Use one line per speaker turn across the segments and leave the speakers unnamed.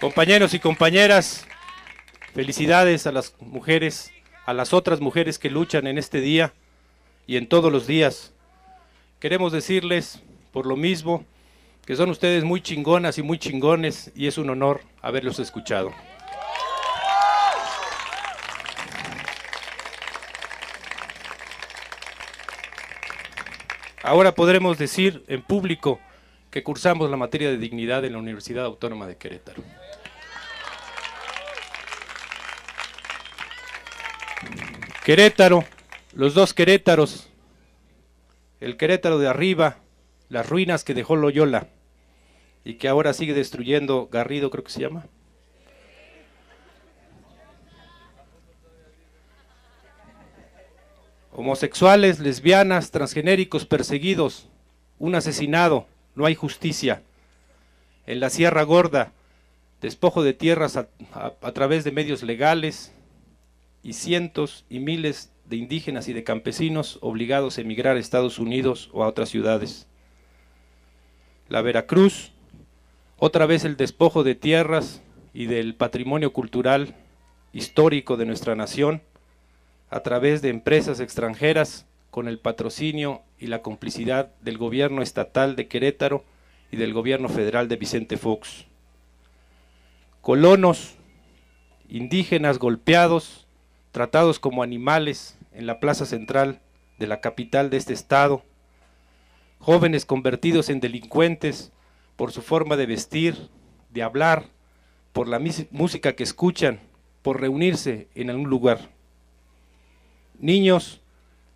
Compañeros y compañeras, felicidades a las mujeres, a las otras mujeres que luchan en este día y en todos los días. Queremos decirles, por lo mismo, que son ustedes muy chingonas y muy chingones y es un honor haberlos escuchado. Ahora podremos decir en público que cursamos la materia de dignidad en la Universidad Autónoma de Querétaro. Querétaro, los dos Querétaros, el Querétaro de arriba, las ruinas que dejó Loyola y que ahora sigue destruyendo Garrido, creo que se llama. Homosexuales, lesbianas, transgenéricos perseguidos, un asesinado, no hay justicia. En la Sierra Gorda, despojo de tierras a, a través de medios legales y cientos y miles de indígenas y de campesinos obligados a emigrar a Estados Unidos o a otras ciudades. La Veracruz, otra vez el despojo de tierras y del patrimonio cultural histórico de nuestra nación a través de empresas extranjeras con el patrocinio y la complicidad del gobierno estatal de Querétaro y del gobierno federal de Vicente Fox. Colonos, indígenas golpeados, tratados como animales en la plaza central de la capital de este estado, jóvenes convertidos en delincuentes por su forma de vestir, de hablar, por la música que escuchan, por reunirse en algún lugar. Niños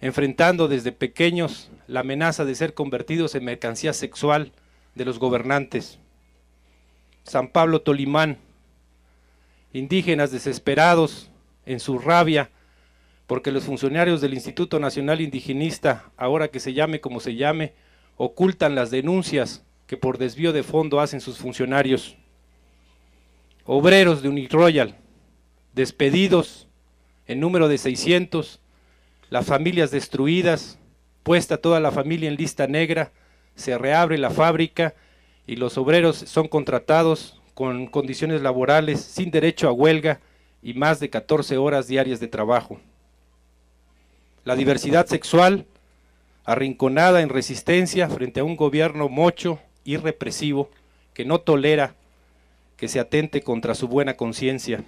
enfrentando desde pequeños la amenaza de ser convertidos en mercancía sexual de los gobernantes. San Pablo Tolimán, indígenas desesperados en su rabia porque los funcionarios del Instituto Nacional Indigenista, ahora que se llame como se llame, ocultan las denuncias que por desvío de fondo hacen sus funcionarios. Obreros de Uniroyal, despedidos en número de 600, las familias destruidas, puesta toda la familia en lista negra, se reabre la fábrica y los obreros son contratados con condiciones laborales sin derecho a huelga y más de 14 horas diarias de trabajo. La diversidad sexual, arrinconada en resistencia frente a un gobierno mocho y represivo que no tolera que se atente contra su buena conciencia.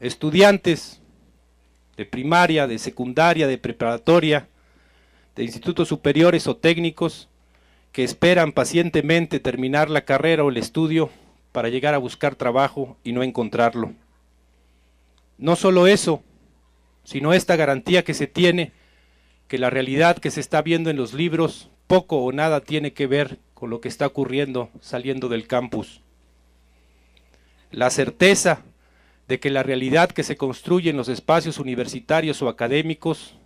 Estudiantes de primaria, de secundaria, de preparatoria, de institutos superiores o técnicos que esperan pacientemente terminar la carrera o el estudio para llegar a buscar trabajo y no encontrarlo. No solo eso, sino esta garantía que se tiene que la realidad que se está viendo en los libros poco o nada tiene que ver con lo que está ocurriendo saliendo del campus. La certeza de que la realidad que se construye en los espacios universitarios o académicos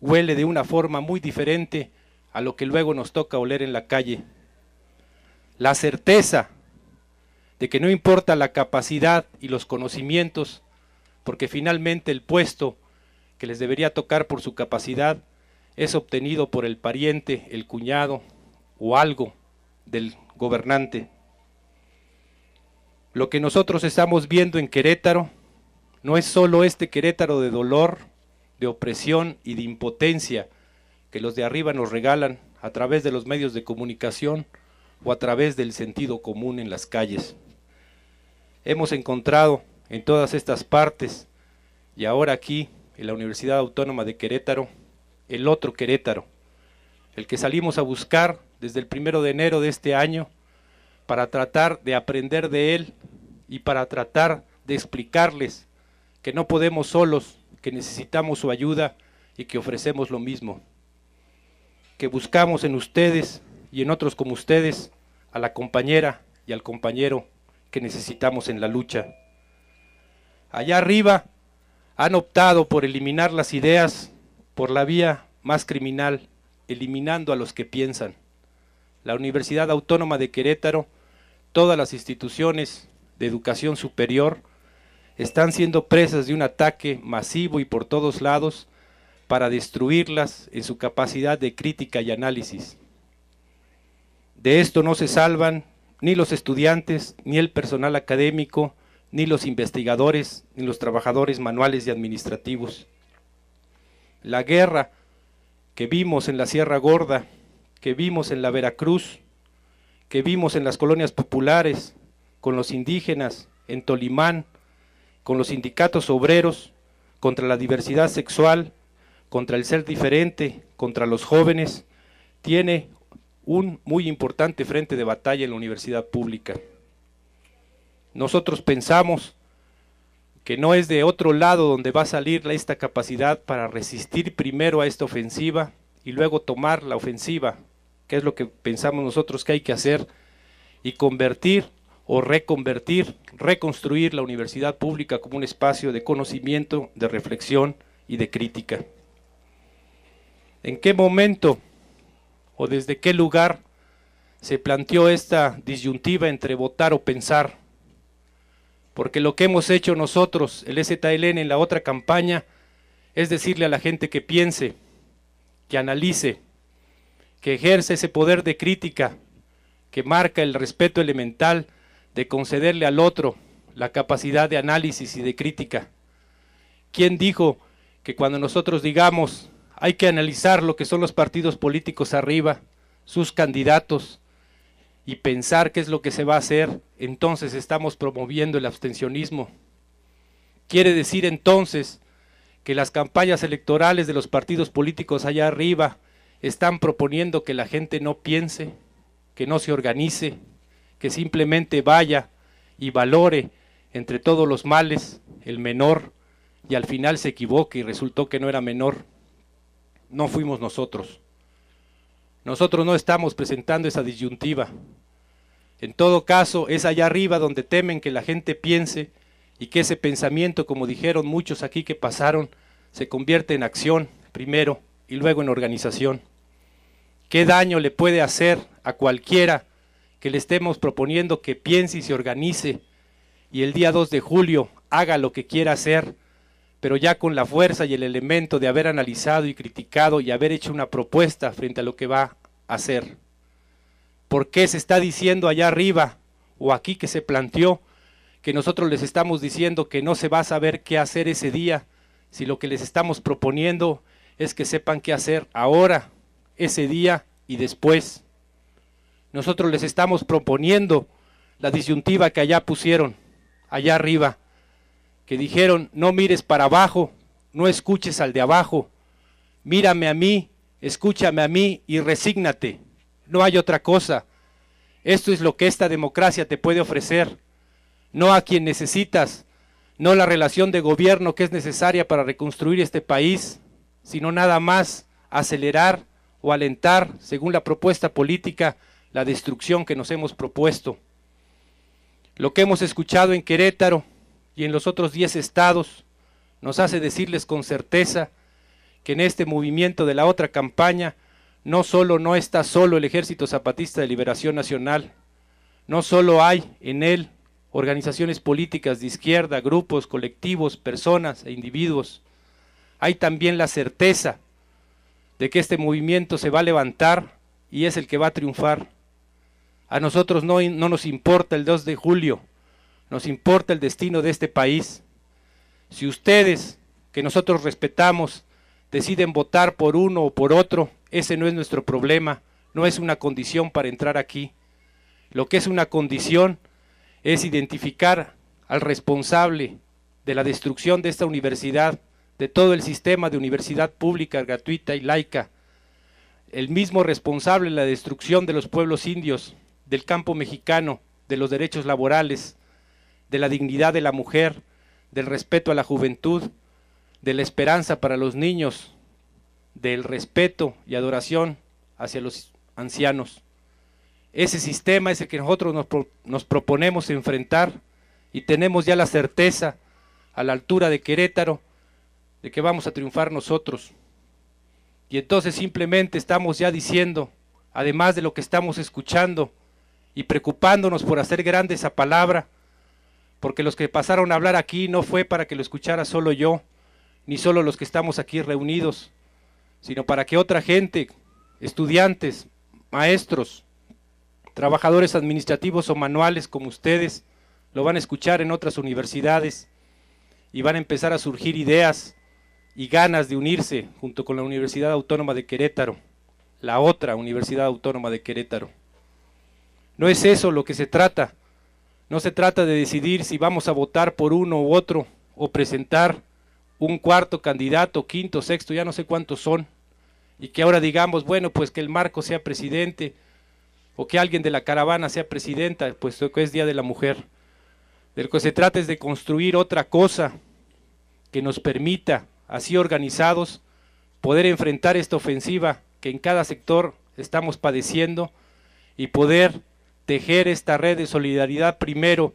huele de una forma muy diferente a lo que luego nos toca oler en la calle. La certeza de que no importa la capacidad y los conocimientos, porque finalmente el puesto que les debería tocar por su capacidad es obtenido por el pariente, el cuñado o algo del gobernante. Lo que nosotros estamos viendo en Querétaro no es solo este Querétaro de dolor, de opresión y de impotencia que los de arriba nos regalan a través de los medios de comunicación o a través del sentido común en las calles. Hemos encontrado en todas estas partes y ahora aquí en la Universidad Autónoma de Querétaro el otro Querétaro, el que salimos a buscar desde el primero de enero de este año para tratar de aprender de él y para tratar de explicarles que no podemos solos, que necesitamos su ayuda y que ofrecemos lo mismo. Que buscamos en ustedes y en otros como ustedes a la compañera y al compañero que necesitamos en la lucha. Allá arriba han optado por eliminar las ideas por la vía más criminal, eliminando a los que piensan. La Universidad Autónoma de Querétaro, todas las instituciones de educación superior, están siendo presas de un ataque masivo y por todos lados para destruirlas en su capacidad de crítica y análisis. De esto no se salvan ni los estudiantes, ni el personal académico, ni los investigadores, ni los trabajadores manuales y administrativos. La guerra que vimos en la Sierra Gorda, que vimos en la Veracruz, que vimos en las colonias populares, con los indígenas, en Tolimán, con los sindicatos obreros, contra la diversidad sexual, contra el ser diferente, contra los jóvenes, tiene un muy importante frente de batalla en la universidad pública. Nosotros pensamos que no es de otro lado donde va a salir esta capacidad para resistir primero a esta ofensiva y luego tomar la ofensiva, que es lo que pensamos nosotros que hay que hacer, y convertir o reconvertir, reconstruir la universidad pública como un espacio de conocimiento, de reflexión y de crítica. ¿En qué momento o desde qué lugar se planteó esta disyuntiva entre votar o pensar? Porque lo que hemos hecho nosotros, el STLN en la otra campaña, es decirle a la gente que piense, que analice, que ejerce ese poder de crítica, que marca el respeto elemental de concederle al otro la capacidad de análisis y de crítica. ¿Quién dijo que cuando nosotros digamos hay que analizar lo que son los partidos políticos arriba, sus candidatos, y pensar qué es lo que se va a hacer, entonces estamos promoviendo el abstencionismo? Quiere decir entonces que las campañas electorales de los partidos políticos allá arriba están proponiendo que la gente no piense, que no se organice, que simplemente vaya y valore entre todos los males el menor y al final se equivoque y resultó que no era menor. No fuimos nosotros. Nosotros no estamos presentando esa disyuntiva. En todo caso, es allá arriba donde temen que la gente piense y que ese pensamiento, como dijeron muchos aquí que pasaron, se convierte en acción primero y luego en organización. ¿Qué daño le puede hacer a cualquiera que le estemos proponiendo que piense y se organice y el día 2 de julio haga lo que quiera hacer, pero ya con la fuerza y el elemento de haber analizado y criticado y haber hecho una propuesta frente a lo que va a hacer. ¿Por qué se está diciendo allá arriba o aquí que se planteó que nosotros les estamos diciendo que no se va a saber qué hacer ese día, si lo que les estamos proponiendo es que sepan qué hacer ahora, ese día y después? Nosotros les estamos proponiendo la disyuntiva que allá pusieron, allá arriba, que dijeron, no mires para abajo, no escuches al de abajo, mírame a mí, escúchame a mí y resígnate. No hay otra cosa. Esto es lo que esta democracia te puede ofrecer, no a quien necesitas, no la relación de gobierno que es necesaria para reconstruir este país, sino nada más acelerar o alentar, según la propuesta política, la destrucción que nos hemos propuesto. Lo que hemos escuchado en Querétaro y en los otros 10 estados nos hace decirles con certeza que en este movimiento de la otra campaña no solo no está solo el Ejército Zapatista de Liberación Nacional, no solo hay en él organizaciones políticas de izquierda, grupos, colectivos, personas e individuos, hay también la certeza de que este movimiento se va a levantar y es el que va a triunfar. A nosotros no, no nos importa el 2 de julio, nos importa el destino de este país. Si ustedes, que nosotros respetamos, deciden votar por uno o por otro, ese no es nuestro problema, no es una condición para entrar aquí. Lo que es una condición es identificar al responsable de la destrucción de esta universidad, de todo el sistema de universidad pública, gratuita y laica, el mismo responsable de la destrucción de los pueblos indios, del campo mexicano, de los derechos laborales, de la dignidad de la mujer, del respeto a la juventud, de la esperanza para los niños, del respeto y adoración hacia los ancianos. Ese sistema es el que nosotros nos, nos, proponemos enfrentar y tenemos ya la certeza a la altura de Querétaro de que vamos a triunfar nosotros. Y entonces simplemente estamos ya diciendo, además de lo que estamos escuchando, y preocupándonos por hacer grande esa palabra, porque los que pasaron a hablar aquí no fue para que lo escuchara solo yo, ni solo los que estamos aquí reunidos, sino para que otra gente, estudiantes, maestros, trabajadores administrativos o manuales como ustedes, lo van a escuchar en otras universidades y van a empezar a surgir ideas y ganas de unirse junto con la Universidad Autónoma de Querétaro, la otra Universidad Autónoma de Querétaro. No es eso lo que se trata. No se trata de decidir si vamos a votar por uno u otro o presentar un cuarto candidato, quinto, sexto, ya no sé cuántos son, y que ahora digamos, bueno, pues que el Marco sea presidente o que alguien de la caravana sea presidenta, puesto que es Día de la Mujer. De lo que se trata es de construir otra cosa que nos permita, así organizados, poder enfrentar esta ofensiva que en cada sector estamos padeciendo y poder tejer esta red de solidaridad primero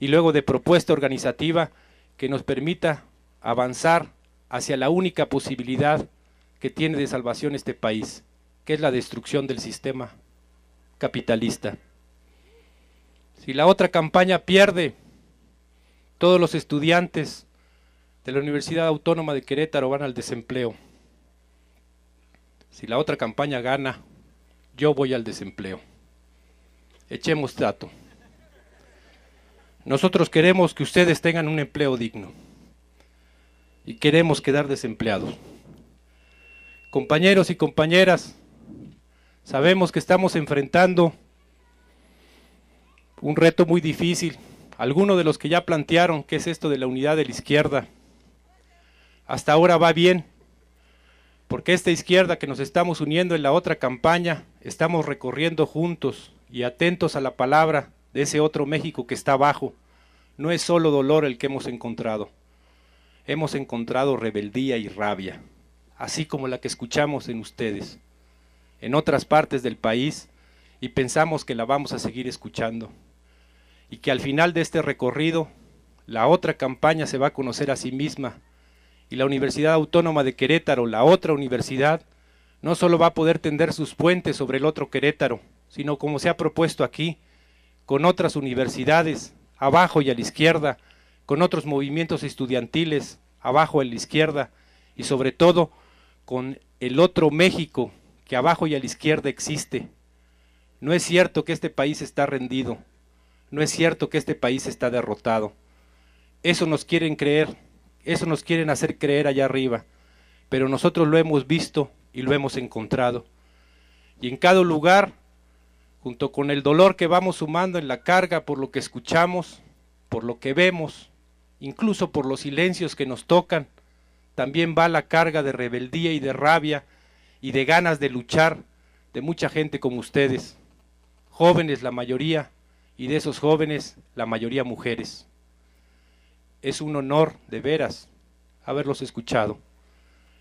y luego de propuesta organizativa que nos permita avanzar hacia la única posibilidad que tiene de salvación este país, que es la destrucción del sistema capitalista. Si la otra campaña pierde, todos los estudiantes de la Universidad Autónoma de Querétaro van al desempleo. Si la otra campaña gana, yo voy al desempleo. Echemos trato. Nosotros queremos que ustedes tengan un empleo digno y queremos quedar desempleados. Compañeros y compañeras, sabemos que estamos enfrentando un reto muy difícil. Algunos de los que ya plantearon qué es esto de la unidad de la izquierda, hasta ahora va bien, porque esta izquierda que nos estamos uniendo en la otra campaña, estamos recorriendo juntos y atentos a la palabra de ese otro México que está abajo. No es solo dolor el que hemos encontrado hemos encontrado rebeldía y rabia, así como la que escuchamos en ustedes, en otras partes del país, y pensamos que la vamos a seguir escuchando, y que al final de este recorrido, la otra campaña se va a conocer a sí misma, y la Universidad Autónoma de Querétaro, la otra universidad, no solo va a poder tender sus puentes sobre el otro Querétaro, sino como se ha propuesto aquí, con otras universidades, abajo y a la izquierda, con otros movimientos estudiantiles abajo a la izquierda y sobre todo con el otro México que abajo y a la izquierda existe. No es cierto que este país está rendido, no es cierto que este país está derrotado. Eso nos quieren creer, eso nos quieren hacer creer allá arriba, pero nosotros lo hemos visto y lo hemos encontrado. Y en cada lugar, junto con el dolor que vamos sumando en la carga por lo que escuchamos, por lo que vemos, incluso por los silencios que nos tocan, también va la carga de rebeldía y de rabia y de ganas de luchar de mucha gente como ustedes, jóvenes la mayoría, y de esos jóvenes la mayoría mujeres. Es un honor, de veras, haberlos escuchado.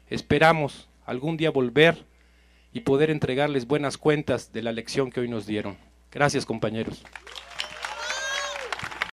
Esperamos algún día volver y poder entregarles buenas cuentas de la lección que hoy nos dieron. Gracias, compañeros.